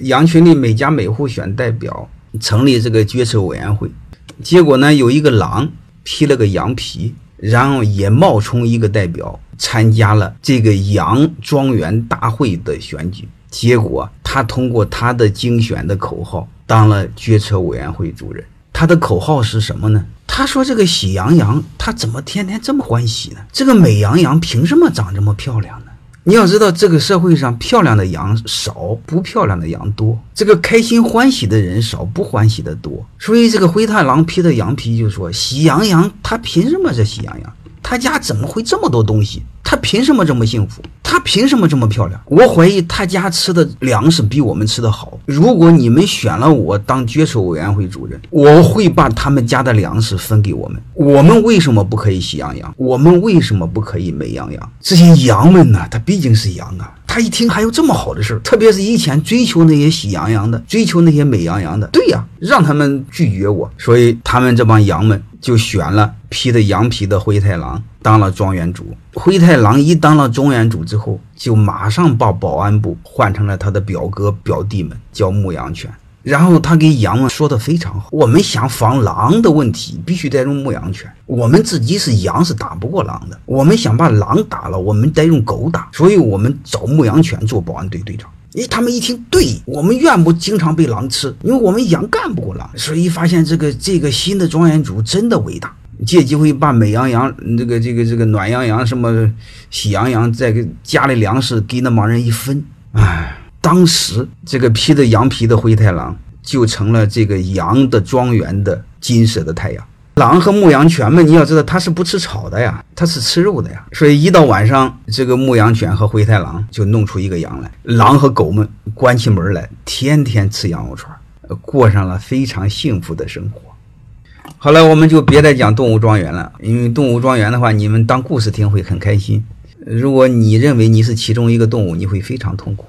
羊群里每家每户选代表，成立这个决策委员会。结果呢，有一个狼披了个羊皮，然后也冒充一个代表参加了这个羊庄园大会的选举。结果他通过他的竞选的口号当了决策委员会主任。他的口号是什么呢？他说：“这个喜羊羊，他怎么天天这么欢喜呢？这个美羊羊凭什么长这么漂亮？”你要知道，这个社会上漂亮的羊少，不漂亮的羊多。这个开心欢喜的人少，不欢喜的多。所以，这个灰太狼披着羊皮就说：“喜羊羊，他凭什么这喜羊羊？他家怎么会这么多东西？他凭什么这么幸福？他凭什么这么漂亮？我怀疑他家吃的粮食比我们吃的好。如果你们选了我当决策委员会主任，我会把他们家的粮食分给我们。我们为什么不可以喜羊羊？我们为什么不可以美羊羊？这些羊们呢？他毕竟是羊啊。他一听还有这么好的事儿，特别是以前追求那些喜羊羊的，追求那些美羊羊的，对呀，让他们拒绝我。所以他们这帮羊们就选了披着羊皮的灰太狼当了庄园主。灰太狼一当了庄园主之后，就马上把保安部换成了他的表哥表弟们，叫牧羊犬。然后他给羊们说的非常好，我们想防狼的问题，必须得用牧羊犬。我们自己是羊，是打不过狼的。我们想把狼打了，我们得用狗打。所以我们找牧羊犬做保安队队长。诶，他们一听，对我们愿不经常被狼吃，因为我们羊干不过狼。所以发现这个这个新的庄园主真的伟大，借机会把美羊羊、这个这个这个暖羊羊、什么喜羊羊，再给家里粮食给那帮人一分，哎。当时，这个披着羊皮的灰太狼就成了这个羊的庄园的金色的太阳。狼和牧羊犬们，你要知道，它是不吃草的呀，它是吃肉的呀。所以一到晚上，这个牧羊犬和灰太狼就弄出一个羊来，狼和狗们关起门来，天天吃羊肉串，过上了非常幸福的生活。好了，我们就别再讲动物庄园了，因为动物庄园的话，你们当故事听会很开心。如果你认为你是其中一个动物，你会非常痛苦。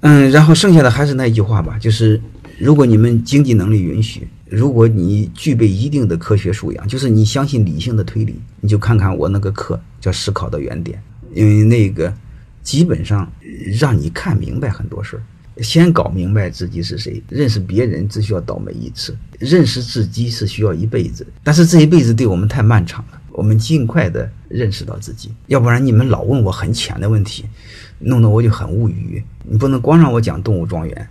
嗯，然后剩下的还是那句话吧，就是如果你们经济能力允许，如果你具备一定的科学素养，就是你相信理性的推理，你就看看我那个课叫《思考的原点》，因为那个基本上让你看明白很多事儿。先搞明白自己是谁，认识别人只需要倒霉一次，认识自己是需要一辈子。但是这一辈子对我们太漫长了，我们尽快的认识到自己，要不然你们老问我很浅的问题。弄得我就很无语，你不能光让我讲动物庄园，